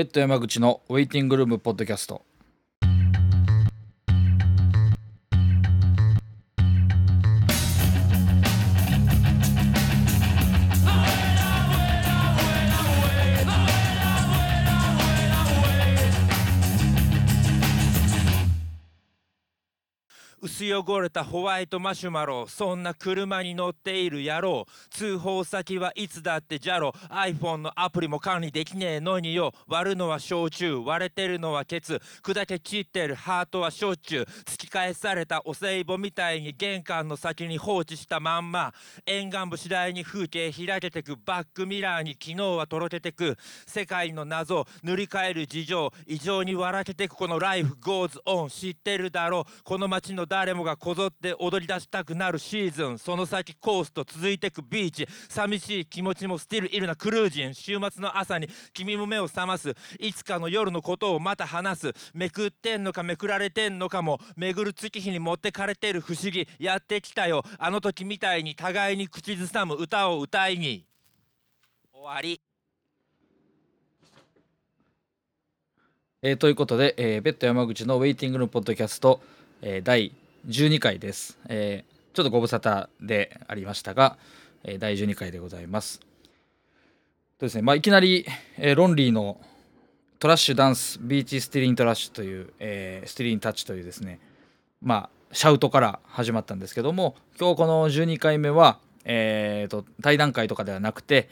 ペット山口のウェイティングルームポッドキャスト。薄汚れたホワイトマシュマロそんな車に乗っている野郎通報先はいつだってジャロ iPhone のアプリも管理できねえのによ。割るのは焼酎。割れてるのはケツ。砕け散ってるハートはしょっちゅう。突き返されたお歳暮みたいに玄関の先に放置したまんま。沿岸部次第に風景開けてく。バックミラーに昨日はとろけてく。世界の謎。塗り替える事情。異常に笑けてく。この life goes on。知ってるだろう。この街の誰もがこぞって踊り出したくなるシーズン。その先コースと続いてくビーチ。寂しい気持ちも still いるな cruisin'。週末の朝に君も目を覚ます。いつかの夜のことをまた話す。めくってんのかめくられてんのかも。巡る月日に持ってかれてる不思議。やってきたよ。あの時みたいに互いに口ずさむ歌を歌いに。終わり。えーということで、えー、ベッド山口のウェイティングのポッドキャスト、えー第12回です、えーちょっとご無沙汰でありましたが、えー第12回でございます。とですね、まあ、いきなり、えーロンリーのトラッシュダンスビーチスティリントラッシュという、えースティリンタッチというですねまあシャウトから始まったんですけども今日この12回目は、えー、と対談会とかではなくて、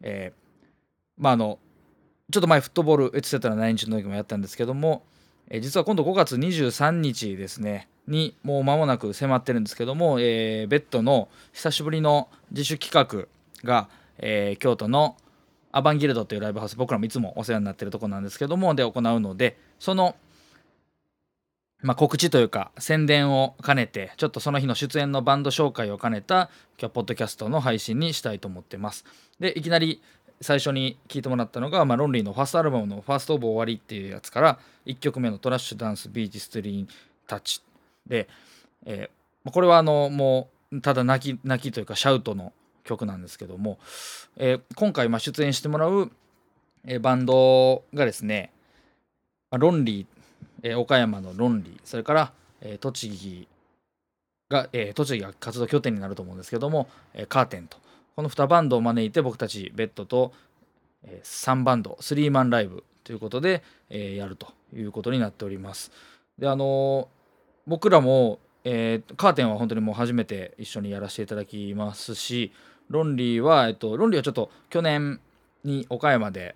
えーまああのちょっと前フットボールエツセトラ9日の時もやったんですけども、えー実は今度5月23日ですねにもう間もなく迫ってるんですけども、えーベッドの久しぶりの自主企画が、えー京都のアバンギルドというライブハウス僕らもいつもお世話になってるとこなんですけどもで行うのでその、まあ、告知というか宣伝を兼ねてちょっとその日の出演のバンド紹介を兼ねた今日はポッドキャストの配信にしたいと思ってます。でいきなり最初に聞いてもらったのが、まあ、ロンリーのファーストアルバムの「ファーストオブ終わり」っていうやつから1曲目の「トラッシュダンスビーチストリーンタッチ」で、えーこれはあのもうただ泣き泣きというかシャウトの曲なんですけども、えー今回まあ出演してもらう、えバンドがですね、まあロンリー、え岡山のロンリーそれから、え栃木が、え栃木が活動拠点になると思うんですけども、えカーテンとこの2バンドを招いて僕たちベッドと、え3バンド3マンライブということで、えやるということになっております。であの僕らも、えーカーテンは本当にもう初めて一緒にやらせていただきますしロンリーは、えっと、ロンリーはちょっと去年に岡山で、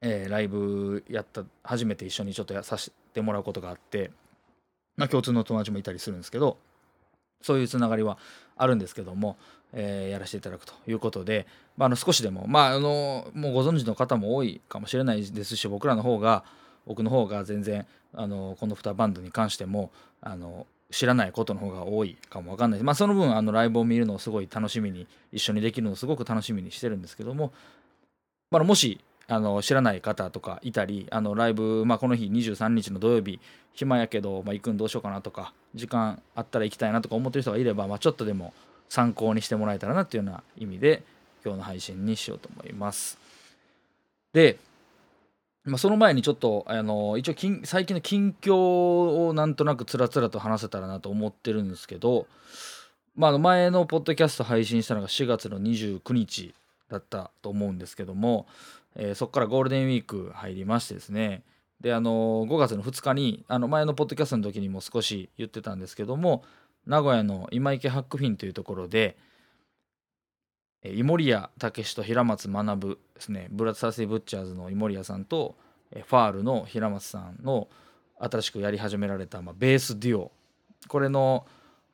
えーライブやった初めて一緒にちょっとやさせてもらうことがあって、まあ、共通の友達もいたりするんですけどそういうつながりはあるんですけども、えーやらせていただくということで、まあ、あの少しでも、まあ、あのもうご存知の方も多いかもしれないですし僕らの方が僕の方が全然あのこの2バンドに関してもあの知らないことの方が多いかもわかんないまあその分あのライブを見るのをすごい楽しみに一緒にできるのをすごく楽しみにしてるんですけども、まあ、もしあの知らない方とかいたりあのライブ、まあ、この日23日の土曜日暇やけど、まあ、行くんどうしようかなとか時間あったら行きたいなとか思ってる人がいれば、まあ、ちょっとでも参考にしてもらえたらなっていうような意味で今日の配信にしようと思います。で、まあ、その前にちょっとあの一応近最近の近況をなんとなくつらつらと話せたらなと思ってるんですけど、まあ、の前のポッドキャスト配信したのが4月の29日だったと思うんですけども、えーそこからゴールデンウィーク入りましてですね。であの5月の2日にあの前のポッドキャストの時にも少し言ってたんですけども名古屋の今池ハックフィンというところでえー井森谷武史と平松学ですね。ブラッドサーセイブッチャーズの井森谷さんとファールの平松さんの新しくやり始められた、まあ、ベースデュオ。これの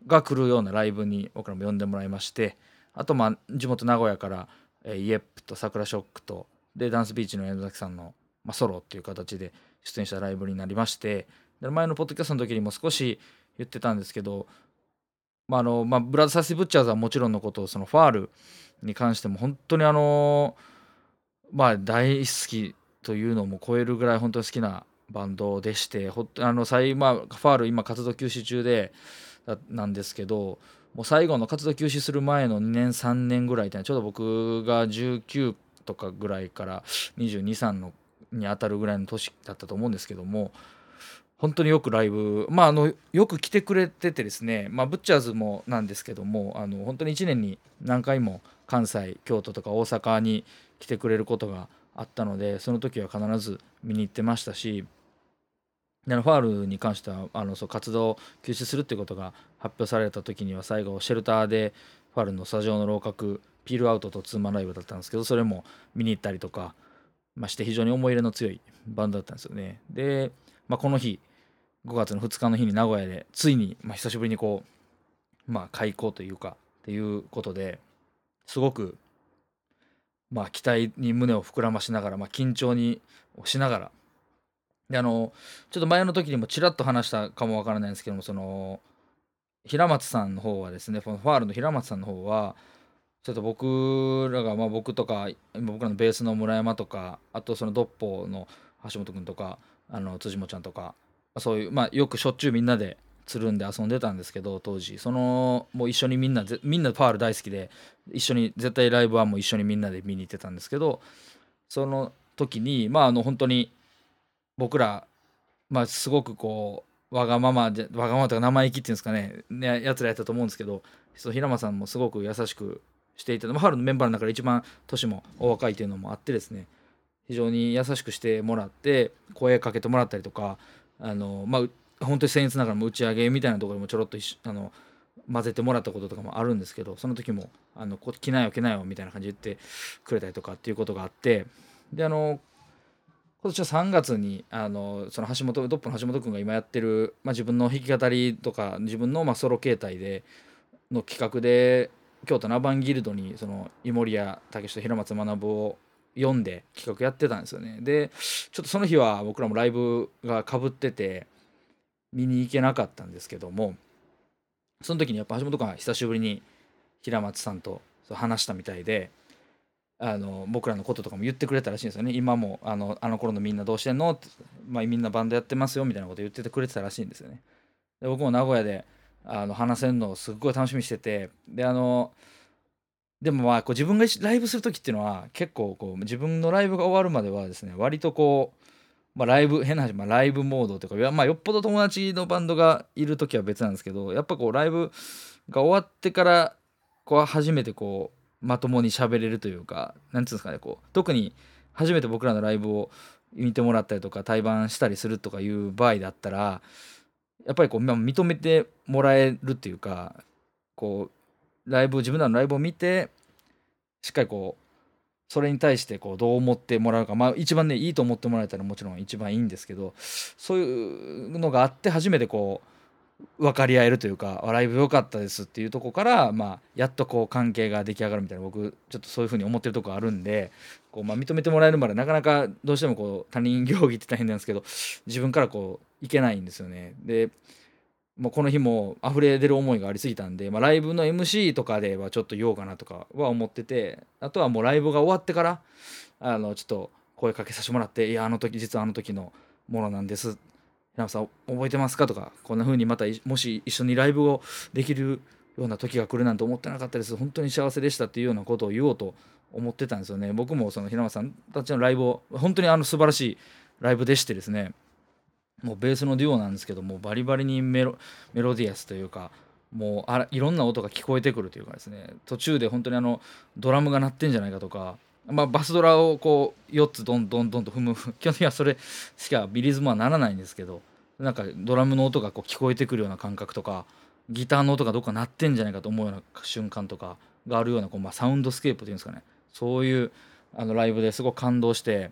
が来るようなライブに僕らも呼んでもらいましてあとまあ地元名古屋から、えイエップと桜ショックとでダンスビーチの山崎さんの、まあ、ソロっていう形で出演したライブになりましてで前のポッドキャストの時にも少し言ってたんですけど、まああのまあ、ブラザーサスブッチャーズはもちろんのことそのファールに関しても本当にあのまあ大好きというのも超えるぐらい本当に好きなバンドでしてあの最、まあ、ファール今活動休止中でなんですけどもう最後の活動休止する前の2年3年ぐらいってちょうど僕が19とかぐらいから223のに当たるぐらいの年だったと思うんですけども本当によくライブまああのよく来てくれててですねまあブッチャーズもなんですけどもあの本当に1年に何回も関西京都とか大阪に来てくれることがあったのでその時は必ず見に行ってましたしでファールに関してはあのそう活動を休止するってことが発表された時には最後シェルターでファールのスタジオの楼閣ピールアウトとツーマンライブだったんですけどそれも見に行ったりとか、まあ、して非常に思い入れの強いバンドだったんですよね。で、まあ、この日5月の2日の日に名古屋でついに、まあ、久しぶりにこうまあ開校というかっていうことですごくまあ期待に胸を膨らましながら、まあ、緊張にしながら。であのちょっと前の時にもちらっと話したかもわからないんですけどもその平松さんの方はですねこのファールの平松さんの方はちょっと僕らがまあ僕とか僕らのベースの村山とかあとそのドッポの橋本君とかあの辻本ちゃんとかそういうまあよくしょっちゅうみんなでつるんで遊んでたんですけど当時。そのもう一緒にみんなみんなファール大好きで一緒に絶対ライブはもう一緒にみんなで見に行ってたんですけどその時にまああの本当に僕らまあすごくこうわがままでわがままとか生意気っていうんですかねねやつらやったと思うんですけどそ平間さんもすごく優しくしていて、まあ、春のメンバーの中で一番年もお若いというのもあってですね非常に優しくしてもらって声かけてもらったりとかあのまあ本当に僭越ながらも打ち上げみたいなところにもちょろっとあの混ぜてもらったこととかもあるんですけどその時も「あの着なよ着なよ」みたいな感じで言ってくれたりとかっていうことがあってであの今年は3月にあのその橋本ドップの橋本君が今やってる、まあ、自分の弾き語りとか自分のまあソロ形態での企画で京都のアバンギルドにその井森谷武と平松学を読んで企画やってたんですよね。でちょっとその日は僕らもライブがかぶってて見に行けなかったんですけどもその時にやっぱ橋本君は久しぶりに平松さんと話したみたいであの僕らのこととかも言ってくれたらしいんですよね。今もあのあの頃のみんなどうしてんの？って、まあ、みんなバンドやってますよみたいなこと言っててくれてたらしいんですよね。で僕も名古屋であの話せるのをすっごい楽しみにしててであのでもまあこう自分がライブする時っていうのは結構こう自分のライブが終わるまではですね割とこう、まあ、ライブ変な話、まあ、ライブモードというか、まあ、よっぽど友達のバンドがいる時は別なんですけどやっぱこうライブが終わってからこう初めてこうまともに喋れるというか何て言うんですかねこう特に初めて僕らのライブを見てもらったりとか対バンしたりするとかいう場合だったらやっぱりこう認めてもらえるっていうかこうライブ自分らのライブを見てしっかりこうそれに対してこうどう思ってもらうかまあ一番ねいいと思ってもらえたらもちろん一番いいんですけどそういうのがあって初めてこう分かり合えるというかライブ良かったですっていうとこからまあやっとこう関係が出来上がるみたいな僕ちょっとそういうふうに思ってるとこあるんでこうまあ認めてもらえるまでなかなかどうしてもこう他人行儀って大変なんですけど自分からこういけないんですよね。でもうこの日も溢れ出る思いがありすぎたんで、まあ、ライブの MC とかではちょっと言おうかなとかは思っててあとはもうライブが終わってからあのちょっと声かけさせてもらって「いやあの時実はあの時のものなんです」平野さん覚えてますかとかこんな風にまたもし一緒にライブをできるような時が来るなんて思ってなかったです。本当に幸せでしたっていうようなことを言おうと思ってたんですよね。僕もその平間さんたちのライブを本当にあの素晴らしいライブでしてですね。もうベースのデュオなんですけどもバリバリにメロメロディアスというかもうあらいろんな音が聞こえてくるというかですね途中で本当にあのドラムが鳴ってんじゃないかとか、まあ、バスドラをこう4つどんどんどんと踏む基本的にはそれしかリズムはならないんですけどなんかドラムの音がこう聞こえてくるような感覚とかギターの音がどっか鳴ってんじゃないかと思うような瞬間とかがあるようなこう、まあ、サウンドスケープというんですかね。そういうあのライブですごく感動して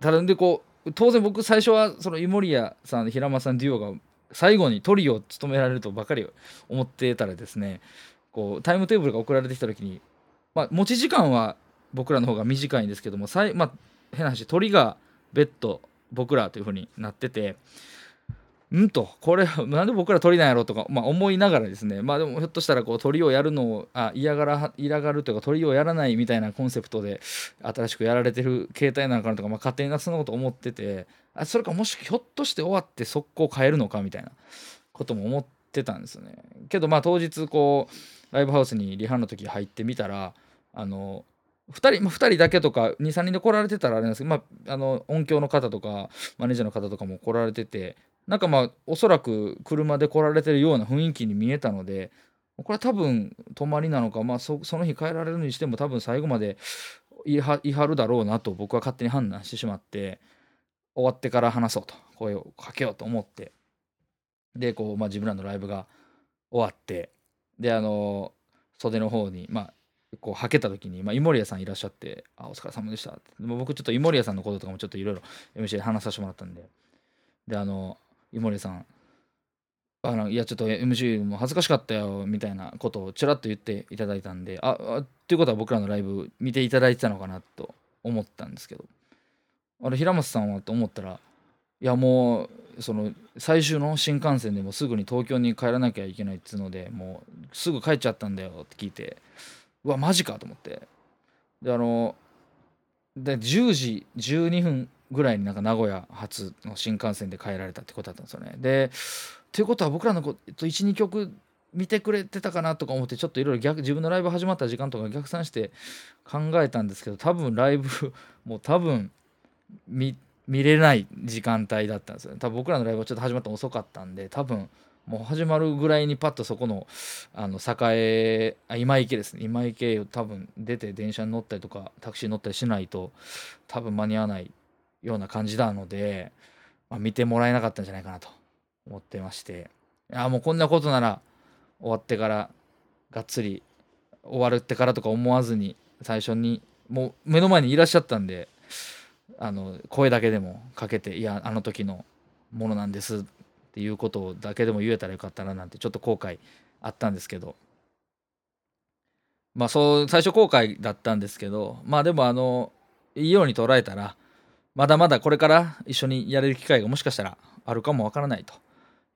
ただでこう当然僕最初はその井森谷さん平間さんデュオが最後にトリを務められるとばかり思ってたらですねこうタイムテーブルが送られてきた時に、まあ、持ち時間は僕らの方が短いんですけどもまあ、変な話鳥がベッド僕らというふうになっててんとこれなんで僕ら鳥なんやろとか、まあ、思いながらですね。まあでもひょっとしたらこう鳥をやるのをあ嫌がら嫌がるというか鳥をやらないみたいなコンセプトで新しくやられてる携帯なのかなとか、まあ、勝手にそんなこと思っててあそれかもしひょっとして終わって速攻変えるのかみたいなことも思ってたんですよね。けどまあ当日こうライブハウスにリハの時入ってみたらあの2人、まあ、2人だけとか23人で来られてたらあれなんですけど、まあ、あの音響の方とかマネージャーの方とかも来られててなんかまあおそらく車で来られてるような雰囲気に見えたのでこれは多分泊まりなのか、まあそ、その日帰られるにしても多分最後まで言いは言い張るだろうなと僕は勝手に判断してしまって終わってから話そうと声をかけようと思ってでこう、まあ、自分らのライブが終わってであの袖の方にまあこうはけた時に、まあ、井森屋さんいらっしゃって「あお疲れ様でした」って。僕ちょっと井森屋さんのこととかもちょっといろいろ MC で話させてもらったんで。であの井森さん。あのいやちょっと MC も恥ずかしかったよみたいなことをちらっと言っていただいたんでああっていうことは僕らのライブ見ていただいてたのかなと思ったんですけど。あれ平松さんはと思ったらいやもうその最終の新幹線でもすぐに東京に帰らなきゃいけないっつうのでもうすぐ帰っちゃったんだよって聞いてうわマジかと思って。であので10時12分ぐらいになんか名古屋発の新幹線で帰られたってことだったんですよね。でということは僕らの12曲見てくれてたかなとか思ってちょっといろいろ逆自分のライブ始まった時間とか逆算して考えたんですけど多分ライブもう多分見見れない時間帯だったんですよね。多分僕らのライブはちょっと始まったの遅かったんで多分もう始まるぐらいにパッとそこのあの栄あ今池ですね。今池を多分出て電車に乗ったりとかタクシー乗ったりしないと多分間に合わないような感じなので、まあ、見てもらえなかったんじゃないかなと思ってまして。あもうこんなことなら終わってからがっつり終わるってからとか思わずに最初にもう目の前にいらっしゃったんであの声だけでもかけていやあの時のものなんですっていうことだけでも言えたらよかったななんてちょっと後悔あったんですけど。まあそう最初後悔だったんですけどまあでもあのいいように捉えたらまだまだこれから一緒にやれる機会がもしかしたらあるかもわからないと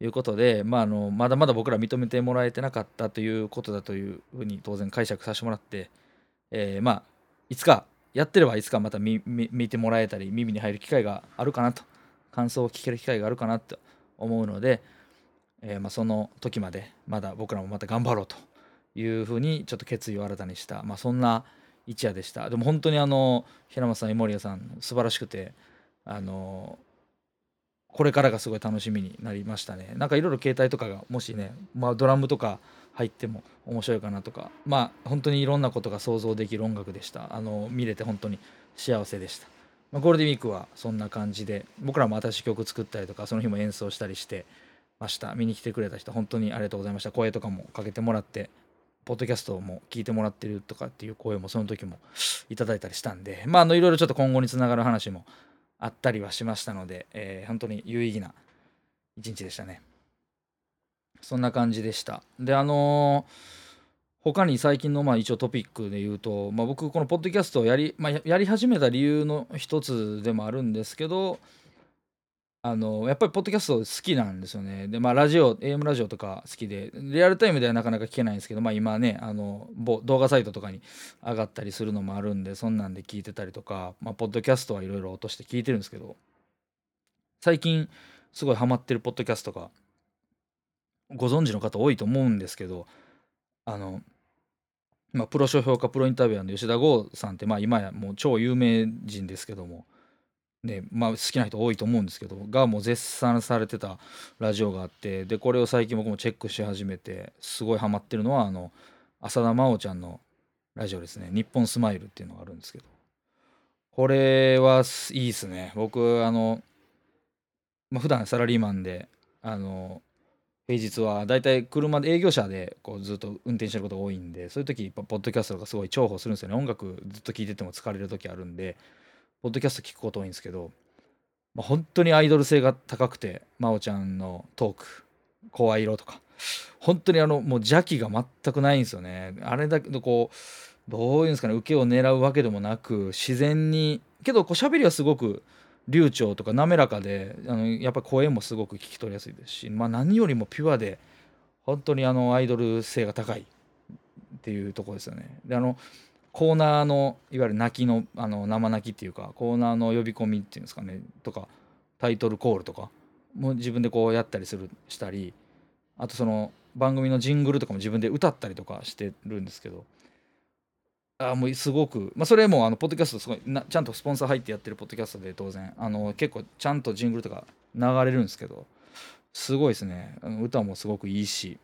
いうことで、まあ、あのまだまだ僕ら認めてもらえてなかったということだというふうに当然解釈させてもらって、えー、まあいつかやってればいつかまた見てもらえたり耳に入る機会があるかなと感想を聞ける機会があるかなと思うので、えー、まあ、その時までまだ僕らもまた頑張ろうというふうにちょっと決意を新たにした、まあ、そんな一夜でした。でも本当にあの平松さん井森谷さん素晴らしくてあのこれからがすごい楽しみになりましたね。なんかいろいろ携帯とかがもしね、まあ、ドラムとか入っても面白いかなとかまあ本当にいろんなことが想像できる音楽でした。あの見れて本当に幸せでした、まあ、ゴールデンウィークはそんな感じで僕らも新しい曲作ったりとかその日も演奏したりしてました。見に来てくれた人本当にありがとうございました。声とかもかけてもらってポッドキャストも聞いてもらってるとかっていう声もその時もいただいたりしたんでまああのいろいろちょっと今後につながる話もあったりはしましたので、えー、本当に有意義な一日でしたね。そんな感じでした。で、あのー、他に最近のまあ一応トピックで言うと、まあ、僕このポッドキャストをやり,、まあ、やり始めた理由の一つでもあるんですけどあのやっぱりポッドキャスト好きなんですよね。でまあラジオ AM ラジオとか好きでリアルタイムではなかなか聞けないんですけど、まあ、今ねあの動画サイトとかに上がったりするのもあるんでそんなんで聞いてたりとか、まあ、ポッドキャストはいろいろ落として聞いてるんですけど最近すごいハマってるポッドキャストがご存知の方多いと思うんですけどあの、まあ、プロ書評家プロインタビュアーの吉田剛さんって、まあ、今やもう超有名人ですけども、ねまあ、好きな人多いと思うんですけどがもう絶賛されてたラジオがあってでこれを最近僕もチェックし始めてすごいハマってるのはあの浅田真央ちゃんのラジオですね「日本スマイル」っていうのがあるんですけど。これはいいですね。僕あの、まあ、普段サラリーマンであの平日はだいたい車で営業車でこうずっと運転してることが多いんでそういう時ポッドキャストがすごい重宝するんですよね。音楽ずっと聴いてても疲れる時あるんでポッドキャスト聞くこと多いんですけど、まあ、本当にアイドル性が高くて真央ちゃんのトーク声色とか本当にあのもう邪気が全くないんですよねあれだけどこうどういうんですかね受けを狙うわけでもなく自然にけどこう喋りはすごく流暢とか滑らかであのやっぱ声もすごく聞き取りやすいですし、まあ、何よりもピュアで本当にあのアイドル性が高いっていうところですよね。であのコーナーのいわゆる泣きのあの生泣きっていうかコーナーの呼び込みっていうんですかね。とかタイトルコールとかも自分でこうやったりするしたりあとその番組のジングルとかも自分で歌ったりとかしてるんですけどあもうすごく、まあ、それもあのポッドキャストすごいなちゃんとスポンサー入ってやってるポッドキャストで当然あの結構ちゃんとジングルとか流れるんですけどすごいですね。歌もすごくいいし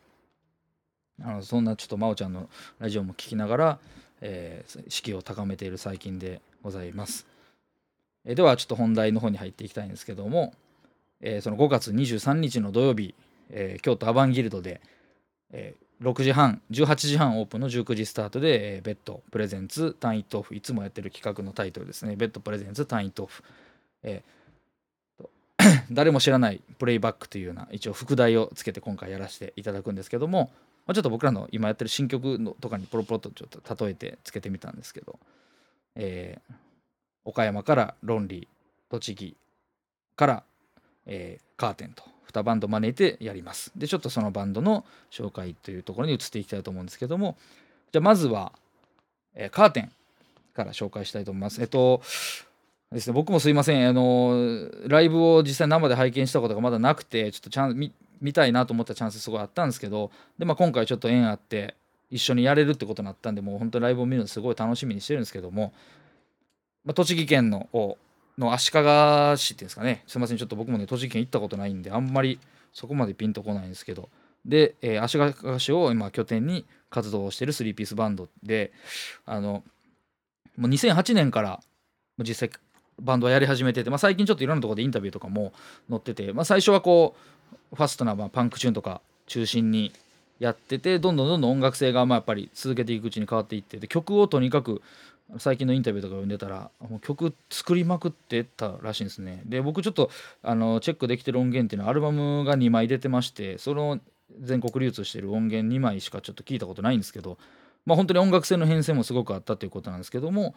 あのそんなちょっと真央ちゃんのラジオも聴きながら、えー、士気を高めている最近でございます、えー、ではちょっと本題の方に入っていきたいんですけども、えー、その5月23日の土曜日、えー、京都アバンギルドで、えー、6時半18時半オープンの19時スタートで、えー、ベッドプレゼンツ単位トーフいつもやってる企画のタイトルですね。ベッドプレゼンツ単位トーフ、えー、誰も知らないプレイバックというような一応副題をつけて今回やらせていただくんですけども、まあ、ちょっと僕らの今やってる新曲のとかにポロポロとちょっと例えてつけてみたんですけど、えー、岡山から論理栃木から、えー、カーテンと2バンド招いてやります。で、ちょっとそのバンドの紹介というところに移っていきたいと思うんですけども、じゃあまずは、えー、カーテンから紹介したいと思います。えっと、ですね、僕もすいません、あの、ライブを実際生で拝見したことがまだなくて、ちょっとちゃん見たいなと思ったチャンスすごいあったんですけど、で、まあ、今回ちょっと縁あって、一緒にやれるってことになったんで、もう本当ライブを見るのすごい楽しみにしてるんですけども、まあ、栃木県のの足利市っていうんですかねすいませんちょっと僕もね栃木県行ったことないんであんまりそこまでピンとこないんですけどで、えー、足利市を今拠点に活動してる3ピースバンドであのもう2008年から実際バンドはやり始めてて、まあ、最近ちょっといろんなところでインタビューとかも載ってて、まあ、最初はこうファストなまあパンクチューンとか中心にやっててどんどんどんどん音楽性がまあやっぱり続けていくうちに変わっていってで曲をとにかく最近のインタビューとか読んでたらもう曲作りまくってたらしいんですね。で僕ちょっとあのチェックできてる音源っていうのはアルバムが2枚出てましてその全国流通してる音源2枚しかちょっと聞いたことないんですけどまあ本当に音楽性の変遷もすごくあったということなんですけども、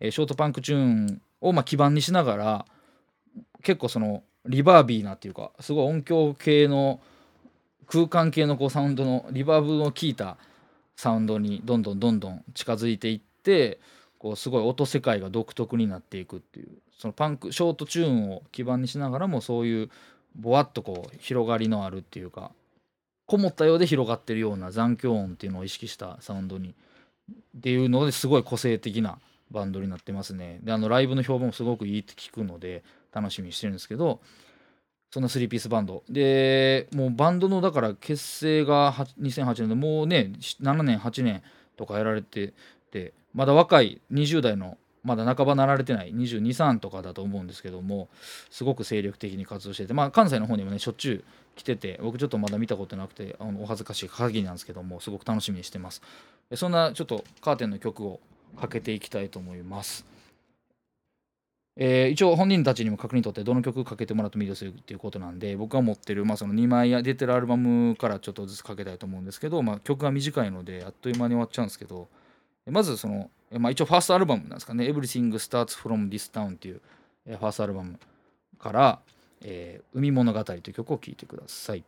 えー、ショートパンクチューンをま基盤にしながら結構そのリバービーなっていうかすごい音響系の空間系のこうサウンドのリバーブの効いたサウンドにどんどんどんどん近づいていってこうすごい音世界が独特になっていくっていうそのパンクショートチューンを基盤にしながらもそういうぼわっとこう広がりのあるっていうかこもったようで広がってるような残響音っていうのを意識したサウンドにっていうのですごい個性的なバンドになってますね。であのライブの評判もすごくいいって聞くので楽しみにしてるんですけどそんな3ピースバンド。でもうバンドのだから結成が2008年でもうね7年8年とかやられててまだ若い20代のまだ半ばなられてない223とかだと思うんですけどもすごく精力的に活動しててまあ関西の方にもねしょっちゅう来てて僕ちょっとまだ見たことなくてあのお恥ずかしい限りなんですけどもすごく楽しみにしてます。そんなちょっとカーテンの曲をかけていきたいと思います。えー、一応本人たちにも確認取ってどの曲かけてもらってもいいですよっていうことなんで僕が持ってる、まあ、その2枚出てるアルバムからちょっとずつかけたいと思うんですけど、まあ、曲が短いのであっという間に終わっちゃうんですけどまずその、まあ、一応ファーストアルバムなんですかね「Everything Starts From This Town」っていうファーストアルバムから「えー、海物語」という曲を聴いてください。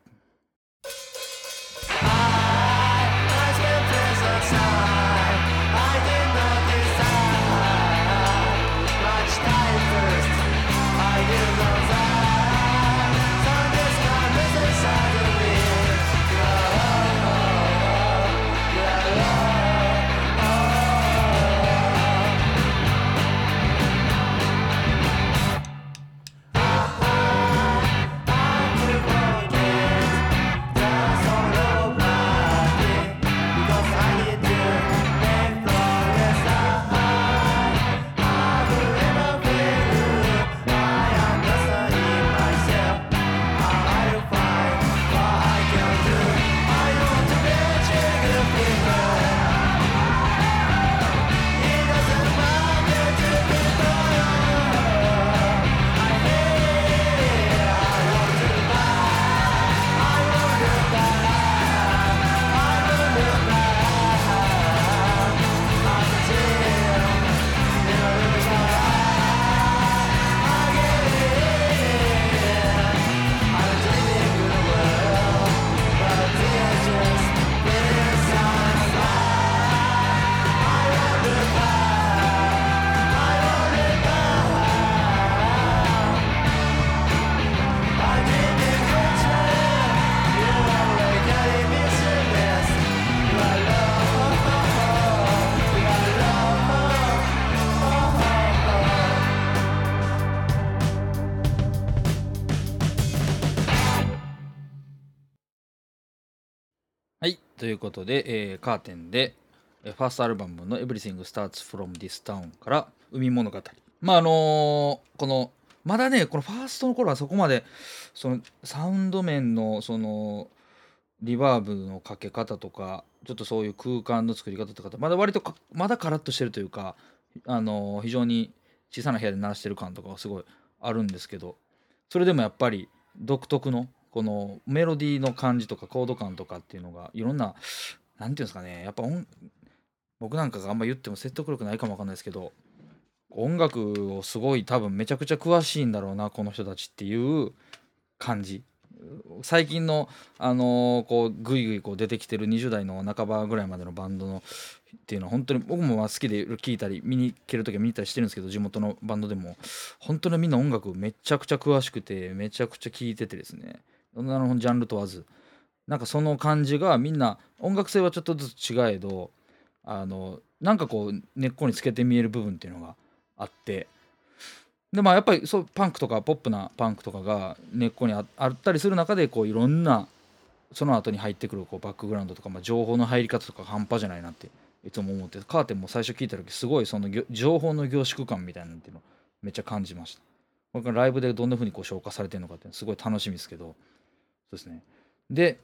I, I ということで、えーカーテンで、えファーストアルバムの Everything Starts From This Town から海物語。まああのーこの、まだね、このファーストの頃はそこまで、そのサウンド面の、その、リバーブのかけ方とか、ちょっとそういう空間の作り方とか、まだ割と、まだカラッとしてるというか、あのー非常に小さな部屋で鳴らしてる感とかがすごいあるんですけど、それでもやっぱり独特のこのメロディーの感じとかコード感とかっていうのがいろんななんていうんですかね。やっぱ音僕なんかがあんま言っても説得力ないかもわかんないですけど音楽をすごい多分めちゃくちゃ詳しいんだろうなこの人たちっていう感じ。最近のあのーこうグイグイこう出てきてる20代の半ばぐらいまでのバンドのっていうのは本当に僕も好きで聴いたり見に行ける時は見に行ったりしてるんですけど地元のバンドでも。本当にみんな音楽めちゃくちゃ詳しくてめちゃくちゃ聴いててですね。いろんなのジャンル問わず。なんかその感じがみんな音楽性はちょっとずつ違えどあのなんかこう根っこにつけて見える部分っていうのがあって。でまあやっぱりそうパンクとかポップなパンクとかが根っこにあったりする中でこういろんなその後に入ってくるこうバックグラウンドとか、まあ、情報の入り方とか半端じゃないなっていつも思ってカーテンも最初聞いた時すごいその情報の凝縮感みたいなのっていうのをめっちゃ感じました。これからライブでどんな風にこう消化されてるのかってすごい楽しみですけど。そうですね。で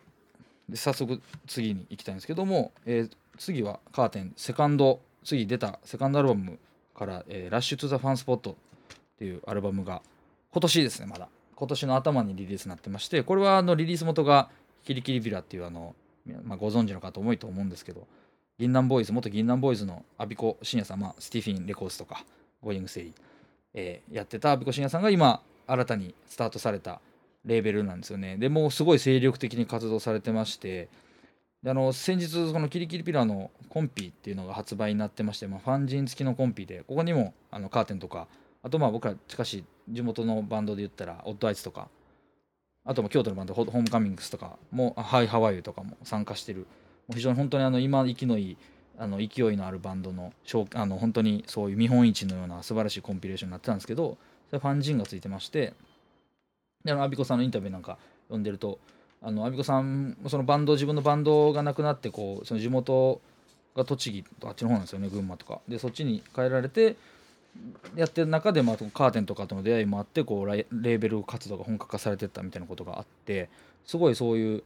早速次に行きたいんですけども、えー次は CAR10 セカンド次出たセカンドアルバムから「えーラッシュ・トゥ・ザ・ファンスポット」っていうアルバムが今年ですねまだ。今年の頭にリリースになってましてこれはあのリリース元が KiliKiliVilla っていうあの、まあ、ご存知の方多いと思うんですけど銀杏 BOYZ元銀杏 BOYZの安孫子真哉さん、まあ、 STIFFEEN RECORDS とかGOING STEADY、えーやってた安孫子真哉さんが今新たにスタートされたレーベルなんですよね。でもうすごい精力的に活動されてまして。あの先日その KiliKiliVilla のコンピっていうのが発売になってまして、まあ、ファンジン付きのコンピでここにもあの CAR10とかあとまあ僕ら近しい地元のバンドで言ったら odd eyes とかあとも京都のバンド Homecomings とかもハイハワイユとかも参加してる。もう非常に本当にあの今息のいいあの勢いのあるバンドのあの本当にそういう見本市のような素晴らしいコンピレーションになってたんですけどそれファンジンがついてましてであのアビコさんのインタビューなんか読んでるとあのアビコさんそのバンド自分のバンドがなくなってこうその地元が栃木とあっちの方なんですよね群馬とか。でそっちに帰られてやってる中で、まあ、カーテンとかとの出会いもあってこうレーベル活動が本格化されてったみたいなことがあってすごいそういう、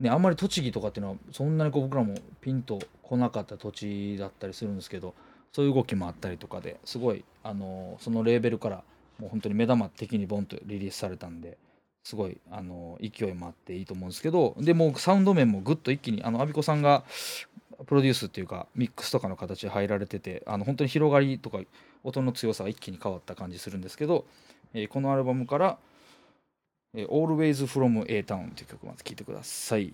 ね、あんまり栃木とかっていうのはそんなにこう僕らもピンと来なかった土地だったりするんですけどそういう動きもあったりとかですごいあのそのレーベルからもう本当に目玉的にボンとリリースされたんですごいあの勢いもあっていいと思うんですけどでもうサウンド面もぐっと一気にあのアビコさんがプロデュースっていうかミックスとかの形で入られててあの本当に広がりとか音の強さが一気に変わった感じするんですけど、えーこのアルバムから「えー Always From A Town」という曲まず聴いてください。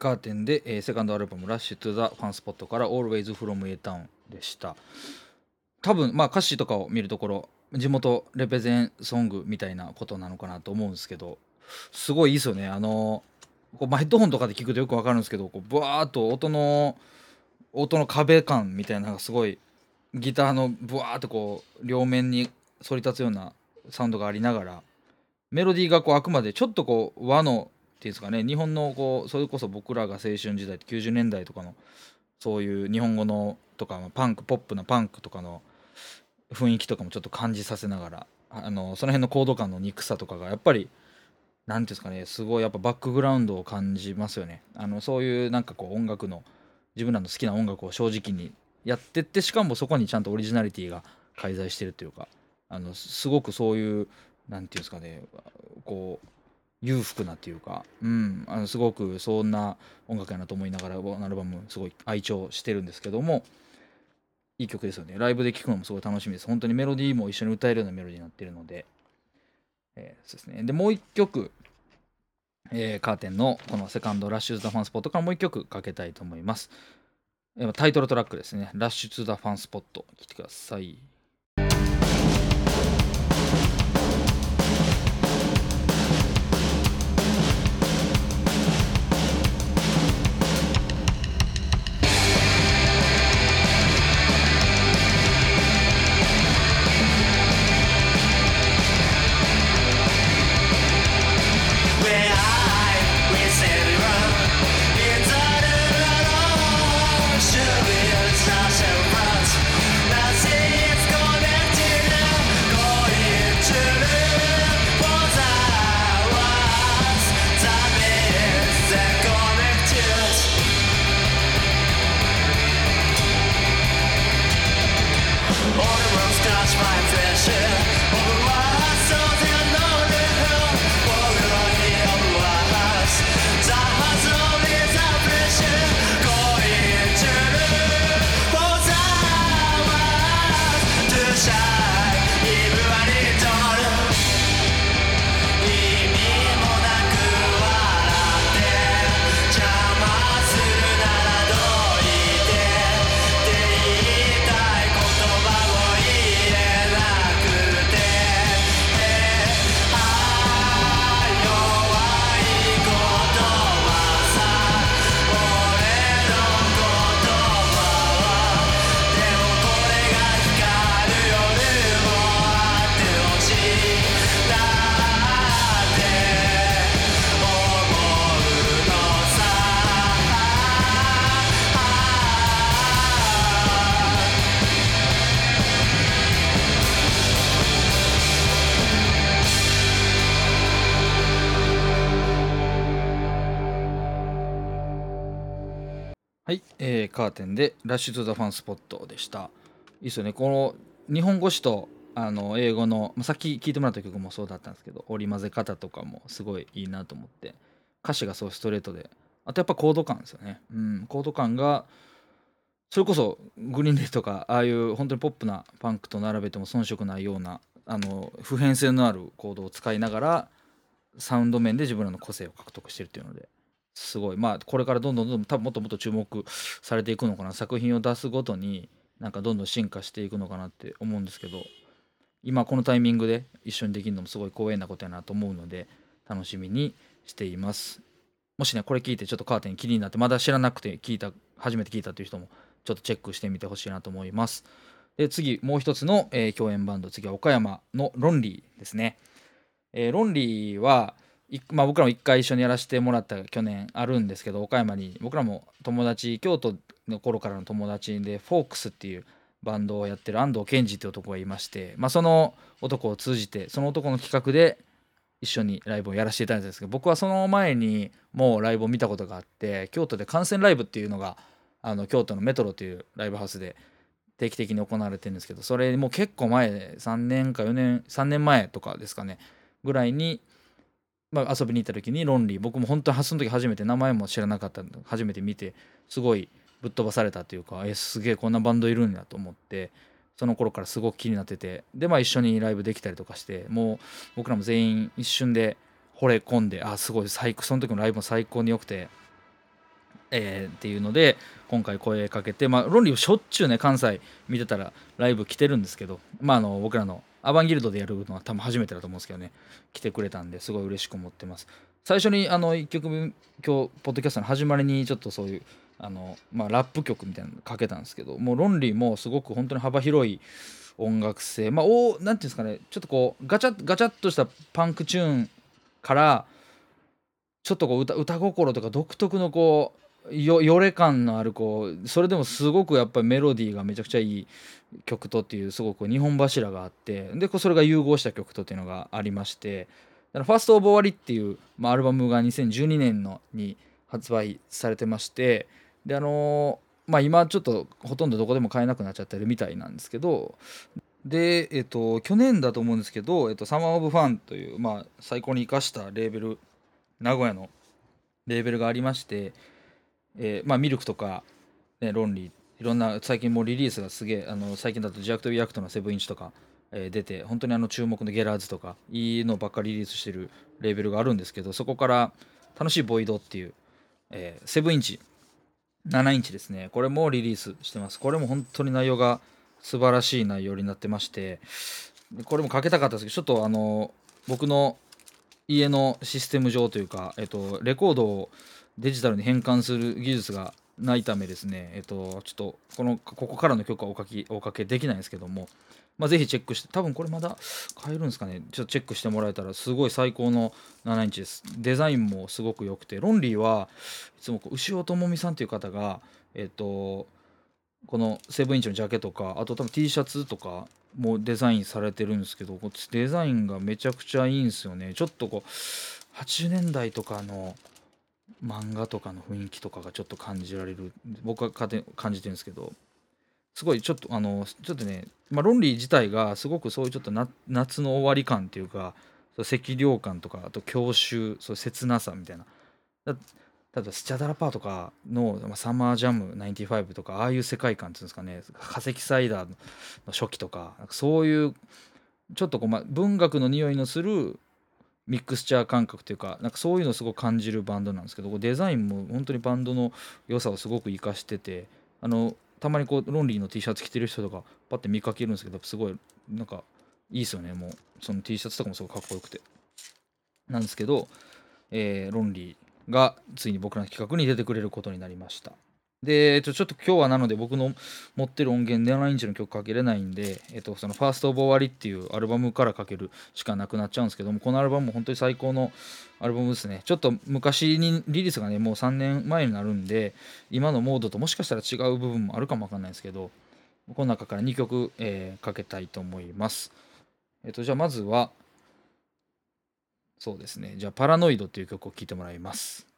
カーテンで、えーセカンドアルバム「ラッシュ・トゥ・ザ・ファンスポット」から「Always From A Town」でした。多分まあ歌詞とかを見るところ地元レペゼンソングみたいなことなのかなと思うんですけどすごいいいですよね。あのこうまあヘッドホンとかで聞くとよくわかるんですけどこうブワーっと音の音の壁感みたいなのがすごいギターのブワーっとこう両面に反り立つようなサウンドがありながらメロディーがこうあくまでちょっとこう和のいうんですかね日本のこうそれこそ僕らが青春時代90年代とかのそういう日本語のとかパンクポップなパンクとかの雰囲気とかもちょっと感じさせながらあのその辺のコード感の憎さとかがやっぱり何ていうんですかねすごいやっぱバックグラウンドを感じますよね。あのそういうなんかこう音楽の自分らの好きな音楽を正直にやってってしかもそこにちゃんとオリジナリティが介在してるというかあのすごくそういう何て言うんですかねこう裕福なっていうか、うん、あのすごくそんな音楽やなと思いながらアルバムすごい愛聴してるんですけどもいい曲ですよね。ライブで聴くのもすごい楽しみです。本当にメロディーも一緒に歌えるようなメロディーになってるので、えー、そうですね。でもう一曲、えー、カーテンのこのセカンド「ラッシュズ・ザ・ファンスポット」からもう一曲かけたいと思います、えー、タイトルトラックですね「ラッシュ・ズ・ザ・ファンスポット」聴いてください、CAR10 で Rush to the Fun Spot でした。いいっすよね。この日本語詞とあの英語の、まあ、さっき聴いてもらった曲もそうだったんですけど、織り交ぜ方とかもすごいいいなと思って、歌詞がそうストレートで、あとやっぱコード感ですよね。うん、コード感が、それこそ Green Day とか、ああいう本当にポップなパンクと並べても遜色ないような、あの普遍性のあるコードを使いながら、サウンド面で自分らの個性を獲得してるっていうので、すごい。まあこれからどんどんどんどん多分もっともっと注目されていくのかな。作品を出すごとになんかどんどん進化していくのかなって思うんですけど今このタイミングで一緒にできるのもすごい光栄なことやなと思うので楽しみにしています。もしねこれ聞いてちょっとカーテン気になってまだ知らなくて聞いた初めて聞いたという人もちょっとチェックしてみてほしいなと思います。で次もう一つの、えー、共演バンド。次は岡山のロンリーですね、えー、ロンリーはまあ、僕らも一回一緒にやらせてもらった去年あるんですけど岡山に僕らも友達京都の頃からの友達でフォークスっていうバンドをやってる安藤健二っていう男がいまして、まあ、その男を通じてその男の企画で一緒にライブをやらせていただいたんですけど僕はその前にもうライブを見たことがあって京都で観戦ライブっていうのがあの京都のメトロというライブハウスで定期的に行われてるんですけどそれもう結構前3年か4年3年前とかですかねぐらいにまあ、遊びに行った時にロンリー僕も本当にその時初めて名前も知らなかったんで初めて見てすごいぶっ飛ばされたというかえすげえこんなバンドいるんだと思ってその頃からすごく気になっててでまあ一緒にライブできたりとかしてもう僕らも全員一瞬で惚れ込んであすごい最高その時のライブも最高に良くてえー、っていうので今回声かけてまあロンリーしょっちゅうね関西見てたらライブ来てるんですけどまああの僕らのアバンギルドでやるのは多分初めてだと思うんですけどね。来てくれたんですごい嬉しく思ってます。最初にあの1曲今日ポッドキャストの始まりにちょっとそういうあの、まあ、ラップ曲みたいなのかけたんですけどもうロンリーもすごく本当に幅広い音楽性まあおなんていうんですかねちょっとこうガチャガチャっとしたパンクチューンからちょっとこう歌歌心とか独特のこうよよれ感のあるこうそれでもすごくやっぱりメロディーがめちゃくちゃいい曲とっていうすごく日本柱があってでそれが融合した曲とっていうのがありまして「ファースト・オブ・終わり」っていう、まあ、アルバムが2012年のに発売されてましてであのー、まあ今ちょっとほとんどどこでも買えなくなっちゃってるみたいなんですけどでえっと去年だと思うんですけど「えっと、サマー・オブ・ファン」という、まあ、最高に生かしたレーベル名古屋のレーベルがありまして、えー、まあミルクとか、ね、ロンリーいろんな最近もうリリースがすげえあの最近だとジャクト・ビアクトのセブンインチとか、えー、出て本当にあの注目のゲラーズとかいいのばっかりリリースしてるレーベルがあるんですけどそこから楽しいボイドっていう、え、セブンインチ7インチですね。これもリリースしてます。これも本当に内容が素晴らしい内容になってましてこれもかけたかったですけどちょっとあの僕の家のシステム上というか、えっと、レコードをデジタルに変換する技術がないためですね、えっと、ちょっとこのここからの曲はおかきおかけできないんですけども、まあ、ぜひチェックして多分これまだ買えるんですかね。ちょっとチェックしてもらえたらすごい最高の7インチです。デザインもすごく良くてロンリーはいつも牛尾智美さんっていう方がえっとこのセブンインチのジャケとかあと多分 T シャツとかもデザインされてるんですけどデザインがめちゃくちゃいいんですよね。ちょっとこう80年代とかの漫画とかの雰囲気とかがちょっと感じられる。僕は感じてるんですけど。すごいちょっとあのちょっとね、まあ、ロンリー自体がすごくそういうちょっと夏の終わり感っていうか赤涼感とかあと郷愁そう切なさみたいな。例えばスチャダラパーとかの、まあ、サマージャム95とかああいう世界観っていうんですかね。化石サイダーの初期とかそういうちょっとこう、まあ、文学の匂いのするミックスチャー感覚というかなんかそういうのをすごく感じるバンドなんですけどデザインも本当にバンドの良さをすごく活かしててあのたまにこうロンリーの T シャツ着てる人とかパッて見かけるんですけどすごいなんかいいですよねもうその T シャツとかもすごいかっこよくてなんですけど、えー、ロンリーがついに僕らの企画に出てくれることになりました。で、えっと、ちょっと今日はなので僕の持ってる音源7インチの曲かけれないんで、えっと、そのファーストオブ終わりっていうアルバムからかけるしかなくなっちゃうんですけども、このアルバムも本当に最高のアルバムですね。ちょっと昔にリリースがね、もう3年前になるんで、今のモードともしかしたら違う部分もあるかもわかんないですけど、この中から2曲、えー、かけたいと思います。えっと、じゃあまずは、そうですね。じゃあ、パラノイドっていう曲を聴いてもらいます。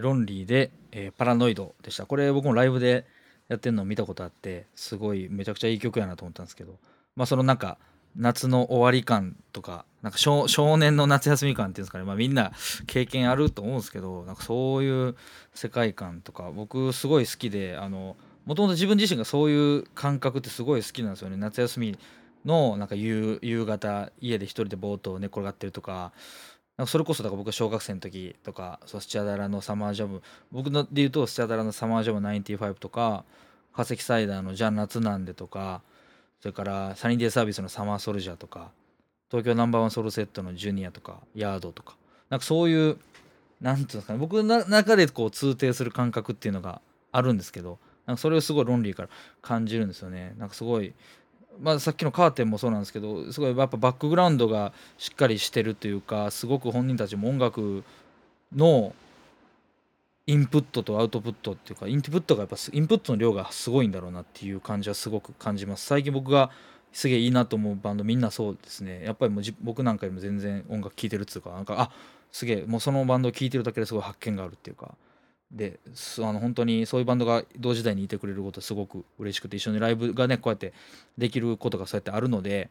ロンリーで、えーパラノイドでした。これ僕もライブでやってるのを見たことあって、すごいめちゃくちゃいい曲やなと思ったんですけど、まあそのなんか夏の終わり感とか、なんか少年の夏休み感っていうんですかね、まあみんな経験あると思うんですけど、なんかそういう世界観とか僕すごい好きで、あの、もともと自分自身がそういう感覚ってすごい好きなんですよね。夏休みのなんか夕方家で一人でぼーっと寝転がってるとか、なんかそれこそだから僕が小学生の時とかそうスチャダラのサマージャム僕で言うとスチャダラのサマージャム95とか化石サイダーのじゃあ夏なんでとかそれからサニーデイサービスのサマーソルジャーとか東京ナンバーワンソルセットのジュニアとかヤードとかなんかそういうなんていうんですかね僕の中でこう通底する感覚っていうのがあるんですけどなんかそれをすごいロンリーから感じるんですよね。なんかすごいまあ、さっきのカーテンもそうなんですけどすごいやっぱバックグラウンドがしっかりしてるというかすごく本人たちも音楽のインプットとアウトプットっていうかインプットがやっぱインプットの量がすごいんだろうなっていう感じはすごく感じます。最近僕がすげえいいなと思うバンドみんなそうですね。やっぱりもう僕なんかよりも全然音楽聴いてるっつうかなんかあすげえもうそのバンド聴いてるだけですごい発見があるっていうか。であの本当にそういうバンドが同時代にいてくれることすごく嬉しくて一緒にライブがねこうやってできることがそうやってあるので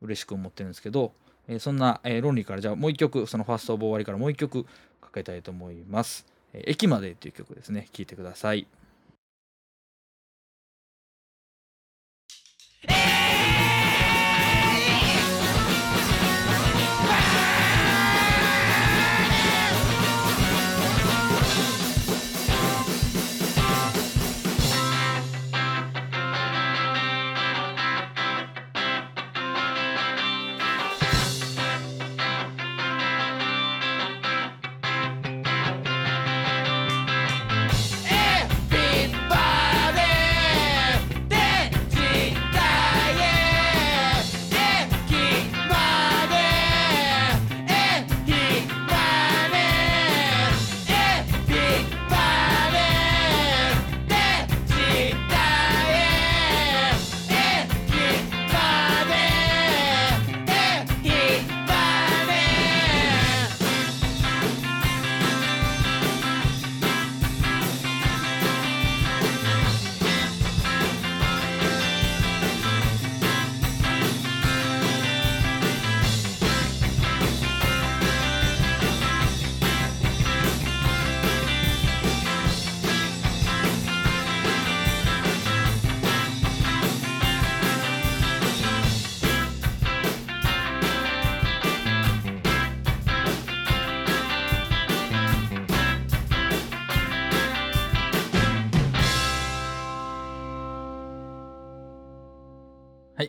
嬉しく思ってるんですけど、えーそんな、えーロンリーからじゃあもう一曲そのファーストオブ終わりからもう一曲かけたいと思います。えー駅までっていう曲ですね聴いてください。はい、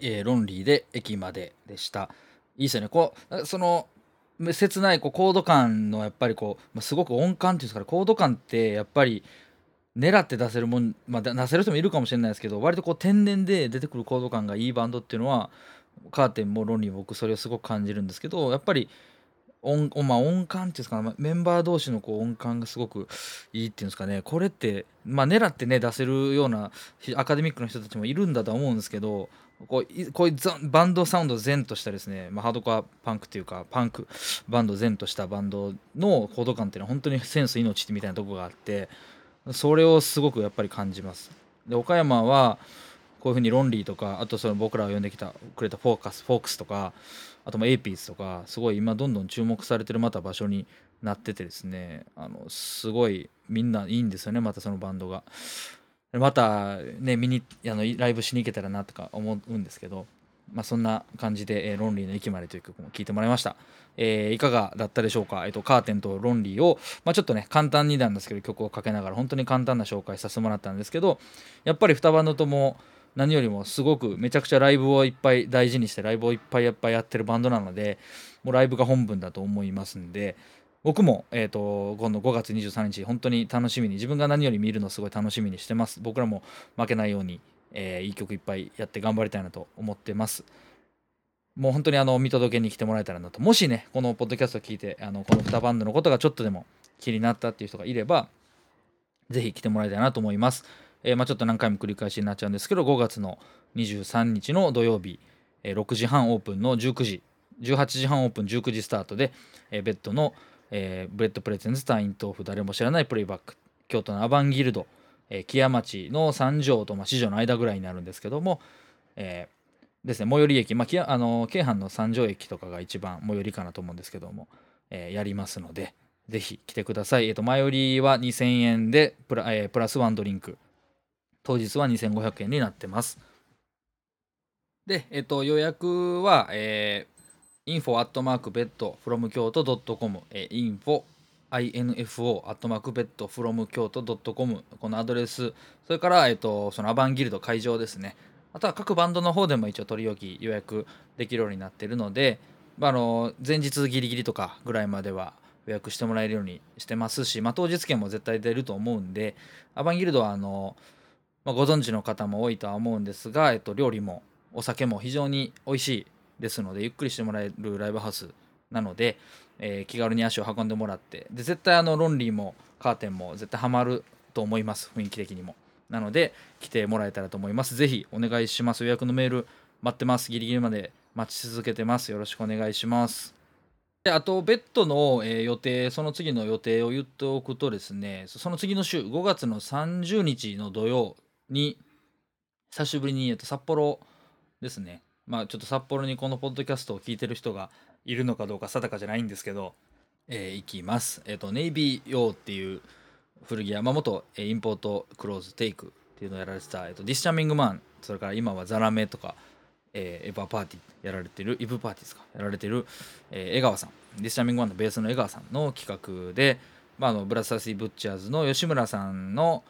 えーロンリーで駅まででした。いいですよね。こう、その、切ないこうコード感のやっぱりこう、ま、すごく音感っていうんですかね、コード感ってやっぱり狙って出せるもん、まあ、出せる人もいるかもしれないですけど、割とこう天然で出てくるコード感がいいバンドっていうのは、カーテンもロンリーも僕それをすごく感じるんですけど、やっぱり音,、まあ、音感っていうんですかね、メンバー同士のこう音感がすごくいいっていうんですかね、これって、まあ、狙ってね、出せるようなアカデミックな人たちもいるんだとは思うんですけど、こうこういうバンドサウンド然としたですね、まあ、ハードコアパンクっていうかパンクバンド然としたバンドのコード感っていうのは本当にセンス命みたいなとこがあってそれをすごくやっぱり感じます。で岡山はこういうふうにロンリーとかあとその僕らを呼んできたくれたフォーカスフォークスとかあともエイピーズとかすごい今どんどん注目されてるまた場所になっててですねあのすごいみんないいんですよねまたそのバンドが。またね見にあのライブしに行けたらなとか思うんですけど、まあ、そんな感じで、えーロンリーの駅まで」という曲も聴いてもらいました、えーいかがだったでしょうか、えっとカーテンとロンリーを、まあ、ちょっとね簡単になんですけど曲をかけながら本当に簡単な紹介させてもらったんですけどやっぱり2バンドとも何よりもすごくめちゃくちゃライブをいっぱい大事にしてライブをいっぱいやっぱいやってるバンドなのでもうライブが本分だと思いますんで僕も、えー、と今度5月23日本当に楽しみに自分が何より見るのすごい楽しみにしてます。僕らも負けないように、えーいい曲いっぱいやって頑張りたいなと思ってます。もう本当にあの見届けに来てもらえたらなと。もしねこのポッドキャストを聞いてあのこの2バンドのことがちょっとでも気になったっていう人がいればぜひ来てもらいたいなと思います、えーまあ、ちょっと何回も繰り返しになっちゃうんですけど5月の23日の土曜日、えー6時半オープンの19時18時半オープン19時スタートで、えーベッドのえーブレッドプレゼンツ隊員豆腐誰も知らないプレイバック京都のアバンギルド、えー木屋町の三条と、まあ、四条の間ぐらいになるんですけども、えーですね最寄り駅、まあ、あの京阪の三条駅とかが一番最寄りかなと思うんですけども、えーやりますのでぜひ来てください、えー、と前寄りは2000円でプラ,、えープラスワンドリンク。当日は2500円になってます。で、えっ、と予約は、えー、info アットマークベッド from 京都 .com、えー、info info アットマークベッド from 京都 .com このアドレスそれから、えっとそのアバンギルド会場ですね。あとは各バンドの方でも一応取り置き予約できるようになっているので、まあ、あの前日ギリギリとかぐらいまでは予約してもらえるようにしてますし、まあ、当日券も絶対出ると思うんでアバンギルドはあの、まあ、ご存知の方も多いとは思うんですが、えっと、料理もお酒も非常に美味しいですのでゆっくりしてもらえるライブハウスなので、えー気軽に足を運んでもらってで絶対あのロンリーもカーテンも絶対ハマると思います雰囲気的にも。なので来てもらえたらと思います。ぜひお願いします。予約のメール待ってます。ギリギリまで待ち続けてます。よろしくお願いします。であとベッドの、えー予定その次の予定を言っておくとですねその次の週5月の30日の土曜に久しぶりに、えっと、札幌ですね。まあちょっと札幌にこのポッドキャストを聞いてる人がいるのかどうか定かじゃないんですけど、えー行きます。えっ、と、ネイビー用っていう古着屋、まあ、元、えインポートクローズテイクっていうのをやられてた、えっとディスチャーミングマン、それから今はザラメとか、えーエヴァパーティーやられてる、イブパーティーですか、やられてる、えー江川さん、ディスチャーミングマンのベースの江川さんの企画で、まあ、あのブラザーシー・ブッチャーズの吉村さんの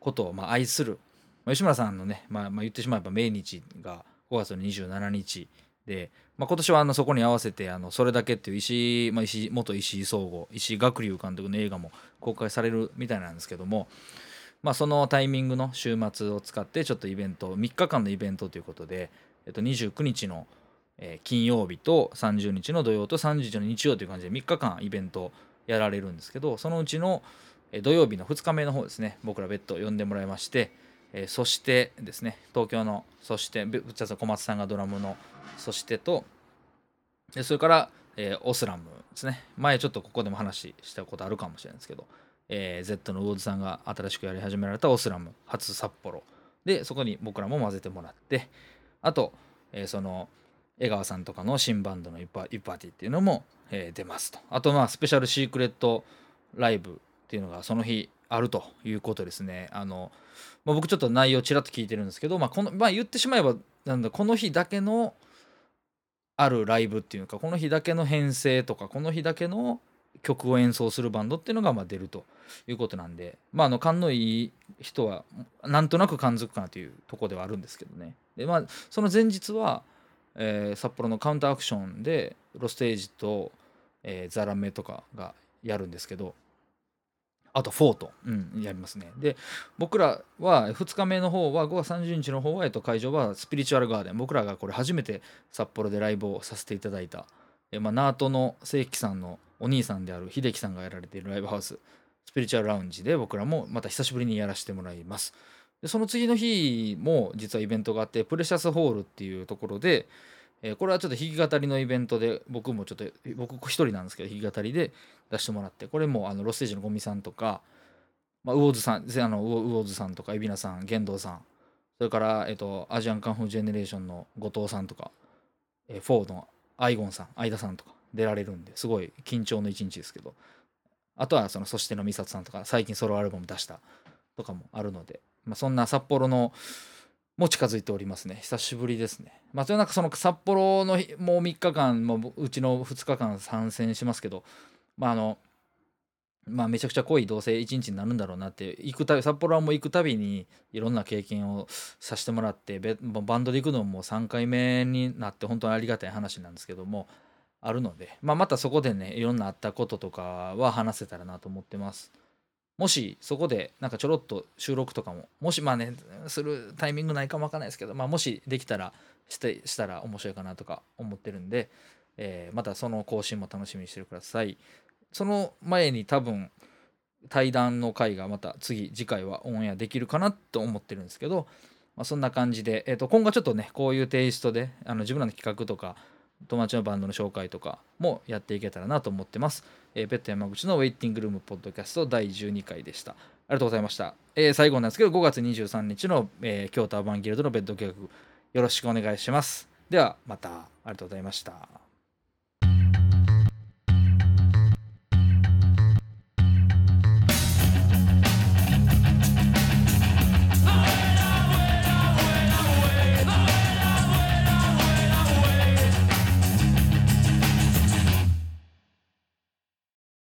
ことをまあ愛する、まあ吉村さんのね、まあ、まあ言ってしまえば命日が5月の27日で、まあ、今年はあのそこに合わせてあのそれだけっていう石,、まあ、石井元石井総合石井学龍監督の映画も公開されるみたいなんですけども、まあ、そのタイミングの週末を使ってちょっとイベント3日間のイベントということで、えっと、29日の、金曜日と30日の土曜と30日の日曜という感じで3日間イベントやられるんですけどそのうちの土曜日の2日目の方ですね僕ら別途呼んでもらいまして、えーそしてですね東京のそしてぶっちゃけ小松さんがドラムのそしてとでそれから、えーオスラムですね。前ちょっとここでも話したことあるかもしれないですけど、えー Z の魚津さんが新しくやり始められたオスラム初札幌。でそこに僕らも混ぜてもらってあと、えーその江川さんとかの新バンドのイパイパーティーっていうのも、えー出ますと。あとまあスペシャルシークレットライブっていうのがその日あるということですね。あの、まあ、僕ちょっと内容ちらっと聞いてるんですけど、まあこのまあ、言ってしまえばなんだこの日だけのあるライブっていうかこの日だけの編成とかこの日だけの曲を演奏するバンドっていうのがまあ出るということなんでまああの勘のいい人はなんとなく感づくかなというとこではあるんですけどね。でまあその前日は、えー札幌のカウンターアクションでロステージと、えーザラメとかがやるんですけどあとフォート、うん、やりますね。で僕らは2日目の方は5月30日の方は、えっと、会場はスピリチュアルガーデン。僕らがこれ初めて札幌でライブをさせていただいた、えまあ、ナートの正規さんのお兄さんである秀樹さんがやられているライブハウス。スピリチュアルラウンジで僕らもまた久しぶりにやらせてもらいます。でその次の日も実はイベントがあってプレシャスホールっていうところで、えーこれはちょっと弾き語りのイベントで僕もちょっと僕一人なんですけど弾き語りで出してもらってこれもあのロステージのゴミさんとか、まあ、魚津さんぜあの魚津さんとか海老名さん玄道さんそれから、えっとアジアンカンフージェネレーションの後藤さんとか、えーフォードのアイゴンさん相田さんとか出られるんですごい緊張の一日ですけどあとはそのそしての美里さんとか最近ソロアルバム出したとかもあるので、まあ、そんな札幌のも近づいておりますね。久しぶりですね。まあとなんかその札幌の日もう3日間もううちの2日間参戦しますけどまああのまあめちゃくちゃ濃い同棲一日になるんだろうなって行くたび札幌はもう行くたびにいろんな経験をさせてもらってバンドで行くのも3回目になって本当にありがたい話なんですけどもあるので、まあ、またそこでねいろんなあったこととかは話せたらなと思ってます。もしそこでなんかちょろっと収録とかももしまあねするタイミングないかもわかんないですけど、まあ、もしできたらしてしたら面白いかなとか思ってるんで、えーまたその更新も楽しみにしてください。その前に多分対談の回がまた次次回はオンエアできるかなと思ってるんですけど、まあ、そんな感じで、えー、と今後ちょっとねこういうテイストであの自分らの企画とか友達のバンドの紹介とかもやっていけたらなと思ってます。えー、ペット山口のウェイティングルームポッドキャスト第12回でした。ありがとうございました。えー最後なんですけど、5月23日の、えー京都アバンギルドのベッド計画、よろしくお願いします。では、また、ありがとうございました。